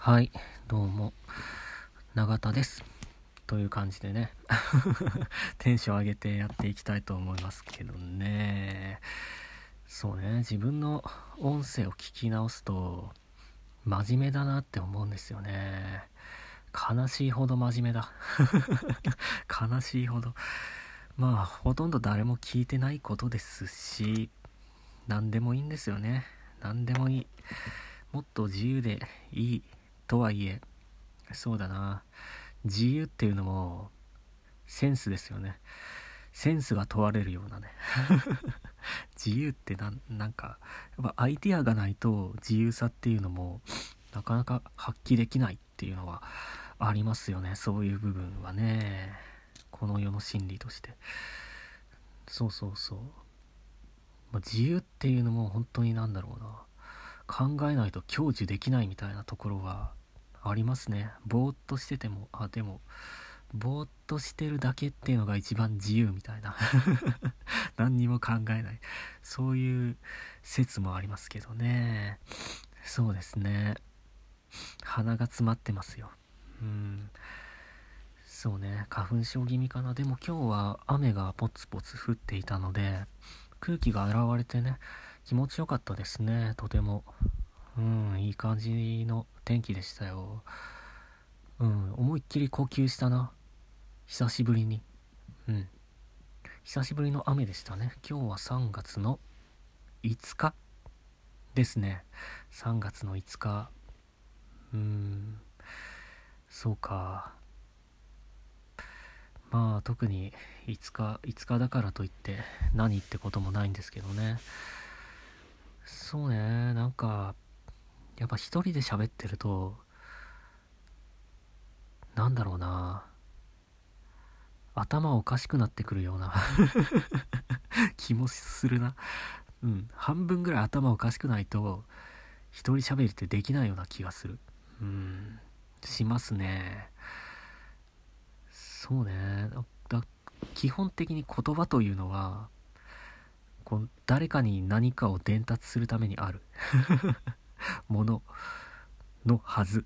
はい、どうも、永田です。という感じでね、テンション上げてやっていきたいと思いますけどね。そうね、自分の音声を聞き直すと、真面目だなって思うんですよね。悲しいほど真面目だ。悲しいほど。まあ、ほとんど誰も聞いてないことですし、何でもいいんですよね。何でもいい。もっと自由でいいとはいえ、そうだな。自由っていうのも、センスですよね。センスが問われるようなね。自由ってななんか、やっぱアイデアがないと自由さっていうのも、なかなか発揮できないっていうのはありますよね。そういう部分はね。この世の真理として。そうそうそう。まあ、自由っていうのも本当になんだろうな。考えないと享受できないみたいなところがありますね。ぼーっとしてても、あ、でも、ぼーっとしてるだけっていうのが一番自由みたいな。何にも考えない。そういう説もありますけどね。そうですね。鼻が詰まってますよ。うん。そうね、花粉症気味かな。でも今日は雨がポツポツ降っていたので、空気が洗われてね、気持ちよかったですね、とても。うん、いい感じの天気でしたよ。うん、思いっきり呼吸したな。久しぶりに。うん。久しぶりの雨でしたね。今日は3月の5日ですね。3月の5日。うん、そうか。まあ特に5日、5日だからといって何ってこともないんですけどね。そうね、なんか、やっぱ一人で喋ってると、なんだろうな。頭おかしくなってくるような 気もするな。うん。半分ぐらい頭おかしくないと、一人喋りってできないような気がする。うん。しますね。そうね。だ基本的に言葉というのは、こう誰かに何かを伝達するためにあるもののはず。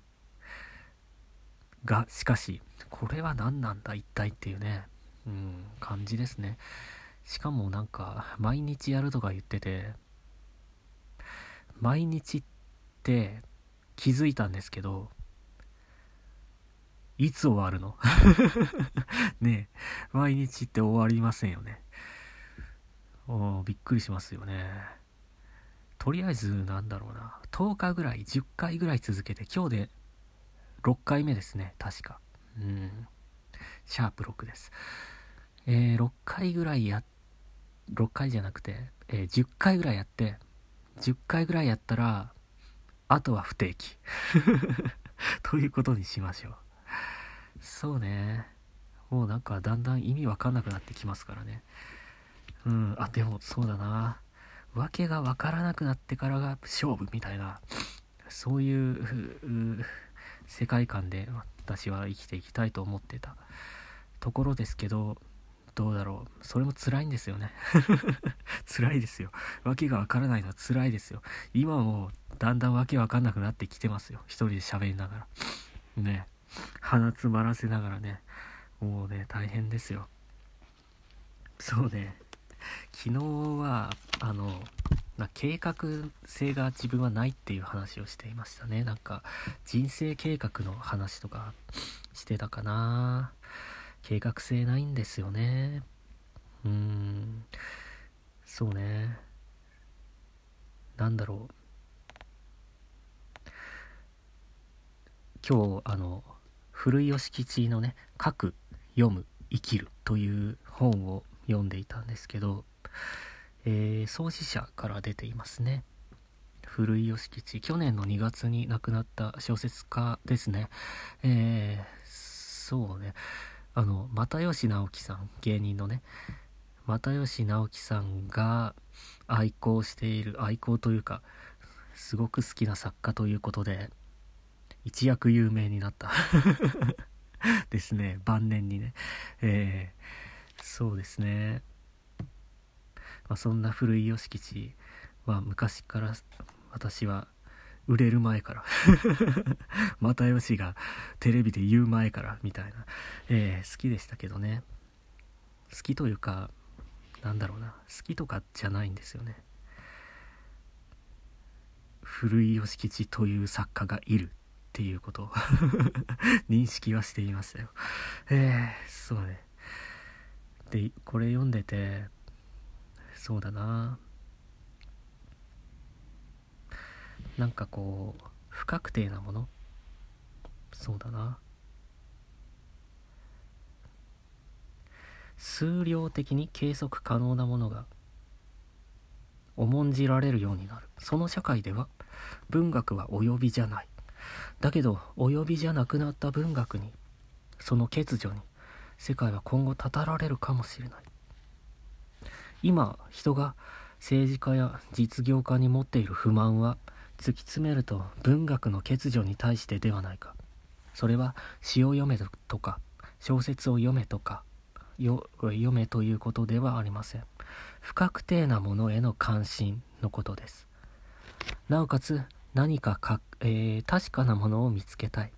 が、しかし、これは何なんだ一体っていうね、うん、感じですね。しかもなんか、毎日やるとか言ってて、毎日って気づいたんですけど、いつ終わるの？ねえ、毎日って終わりませんよね。おびっくりしますよね。とりあえず、なんだろうな。10日ぐらい、10回ぐらい続けて、今日で6回目ですね、確か。うん。シャープ6です。えー、6回ぐらいや、6回じゃなくて、えー、10回ぐらいやって、10回ぐらいやったら、あとは不定期。ということにしましょう。そうね。もうなんかだんだん意味わかんなくなってきますからね。うん、あ、でもそうだな。わけがわからなくなってからが勝負みたいな、そういう、世界観で私は生きていきたいと思ってたところですけど、どうだろう。それも辛いんですよね。辛いですよ。わけがわからないのは辛いですよ。今もだんだんわけわかんなくなってきてますよ。一人で喋りながら。ね。鼻詰まらせながらね。もうね、大変ですよ。そうね。昨日は、あの、な計画性が自分はないっていう話をしていましたね。なんか、人生計画の話とかしてたかな。計画性ないんですよね。うーん。そうね。なんだろう。今日、あの、古い吉吉のね、書く、読む、生きるという本を読んでいたんですけど、えー、創始者から出ていますね。古い吉吉。去年の2月に亡くなった小説家ですね。えー、そうね。あの、又吉直樹さん、芸人のね、又吉直樹さんが愛好している、愛好というか、すごく好きな作家ということで、一躍有名になった。ですね、晩年にね。えー、そうですね。まあ、そんな古い吉吉は昔から私は売れる前から 又吉がテレビで言う前からみたいな、えー、好きでしたけどね。好きというかなんだろうな。好きとかじゃないんですよね。古井義吉という作家がいるっていうことを 認識はしていましたよ。えー、そうね。でこれ読んでてそうだな。なんかこう不確定なもの。そうだな。数量的に計測可能なものが重んじられるようになる。その社会では文学は及びじゃない。だけど及びじゃなくなった文学にその欠如に世界は今後たられるかもしれない。今人が政治家や実業家に持っている不満は突き詰めると文学の欠如に対してではないか。それは詩を読めとか小説を読めとか読めということではありません。不確定なものへの関心のことです。なおかつ何かか、えー、確かなものを見つけたい。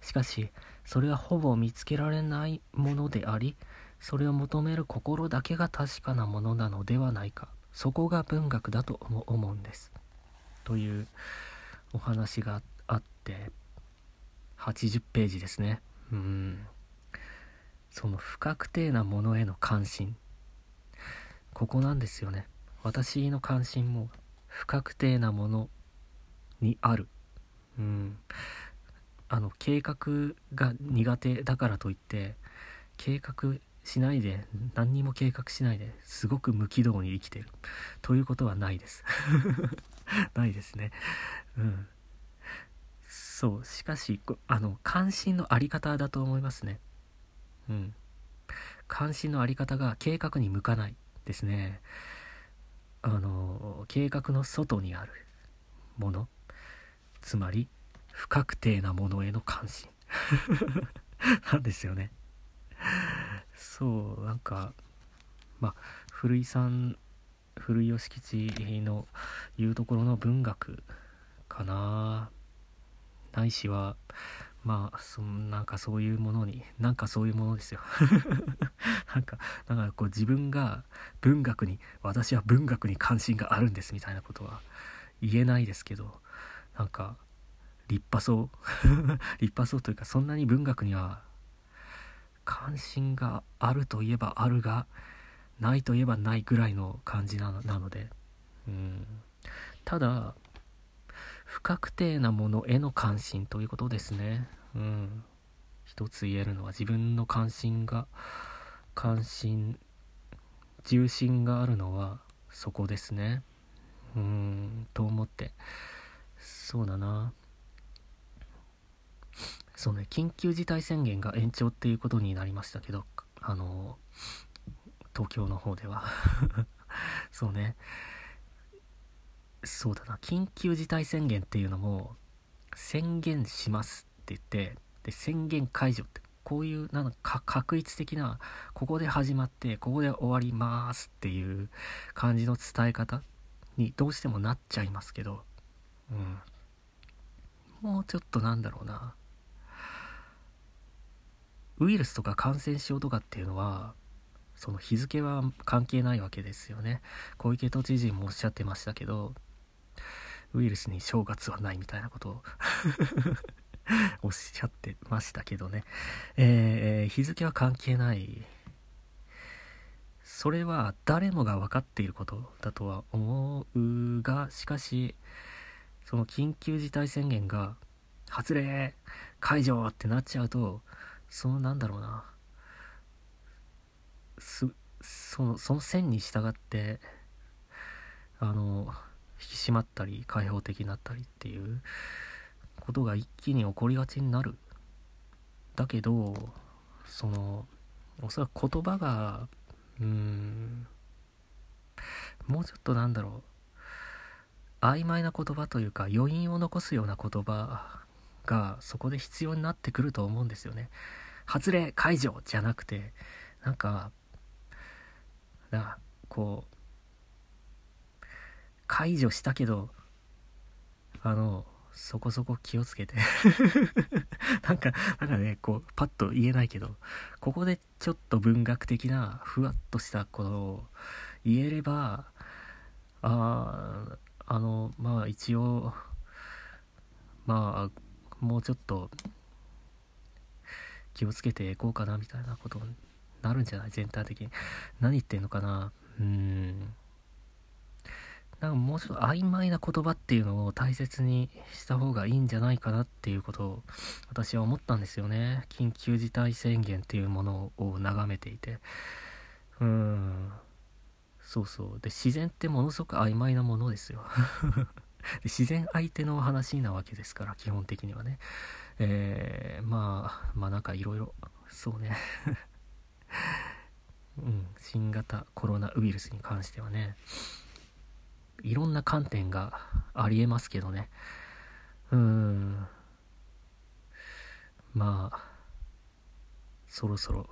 しかしそれはほぼ見つけられないものでありそれを求める心だけが確かなものなのではないか。そこが文学だと思うんです。というお話があって80ページですね。うん。その不確定なものへの関心。ここなんですよね。私の関心も不確定なものにある。うん。あの計画が苦手だからといって計画しないで何にも計画しないですごく無軌道に生きてる。ということはないです。ないですね。うん。そう。しかしあの関心のあり方だと思いますね。うん。関心のあり方が計画に向かないですね。あの計画の外にあるもの。つまり不確定なものへの関心。なんですよね。そうなんかまあ古井さん古井義吉の言うところの文学かな。ないしはまあそなんかそういうものになんかそういうものですよ。なんかなんかこう自分が文学に私は文学に関心があるんですみたいなことは言えないですけどなんか立派そう。立派そうというかそんなに文学には関心があるといえばあるがないといえばないぐらいの感じなので。うん。ただ不確定なものへの関心ということですね。うん。一つ言えるのは自分の関心が関心重心があるのはそこですね。うん。と思って。そうだな。そうね緊急事態宣言が延長っていうことになりましたけどあの東京の方では。そうね。そうだな。緊急事態宣言っていうのも宣言しますって言ってで宣言解除ってこういうなんか確一的なここで始まってここで終わりますっていう感じの伝え方にどうしてもなっちゃいますけどうん。もうちょっとなんだろうな。ウイルスとか感染症とかっていうのはその日付は関係ないわけですよね。小池都知事もおっしゃってましたけどウイルスに正月はないみたいなことを おっしゃってましたけどね、えー、日付は関係ない。それは誰もが分かっていることだとは思うがしかしその緊急事態宣言が発令解除!ってなっちゃうとそのなんだろうな。そのその線に従ってあの引き締まったり開放的になったりっていうことが一気に起こりがちになる。だけどそのおそらく言葉がうんもうちょっとなんだろう。曖昧な言葉というか余韻を残すような言葉がそこで必要になってくると思うんですよね。発令解除じゃなくてなんかなこう解除したけどあのそこそこ気をつけて なんかなんかねこうパッと言えないけどここでちょっと文学的なふわっとしたことを言えればああのまあ一応まあもうちょっと気をつけていこうかなみたいなことになるんじゃない？全体的に。何言ってんのかな？うん。なんかもうちょっと曖昧な言葉っていうのを大切にした方がいいんじゃないかなっていうことを私は思ったんですよね。緊急事態宣言っていうものを眺めていて。うん。そうそう。で自然ってものすごく曖昧なものですよ。自然相手の話なわけですから基本的にはね。えー、まあまあなんかいろいろそうね。うん新型コロナウイルスに関してはね。いろんな観点がありえますけどね。うん。まあそろそろ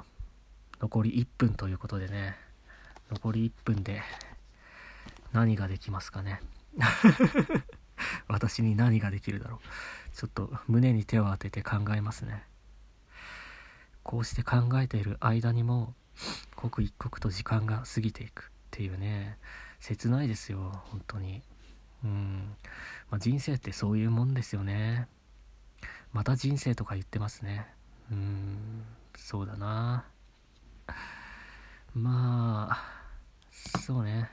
残り1分ということでね。残り1分で何ができますかね。私に何ができるだろう。ちょっと胸に手を当てて考えますね。こうして考えている間にも刻一刻と時間が過ぎていく。っていうね。切ないですよ本当に。うん、まあ、人生ってそういうもんですよね。また人生とか言ってますね。うん。そうだな。まあそうね。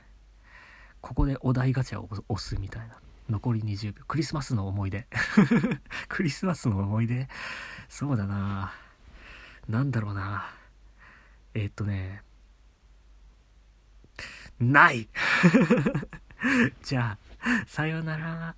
ここでお題ガチャを押すみたいな。残り20秒。クリスマスの思い出。クリスマスの思い出？そうだな。なんだろうな。えー、っとね。ない。じゃあ、さようなら。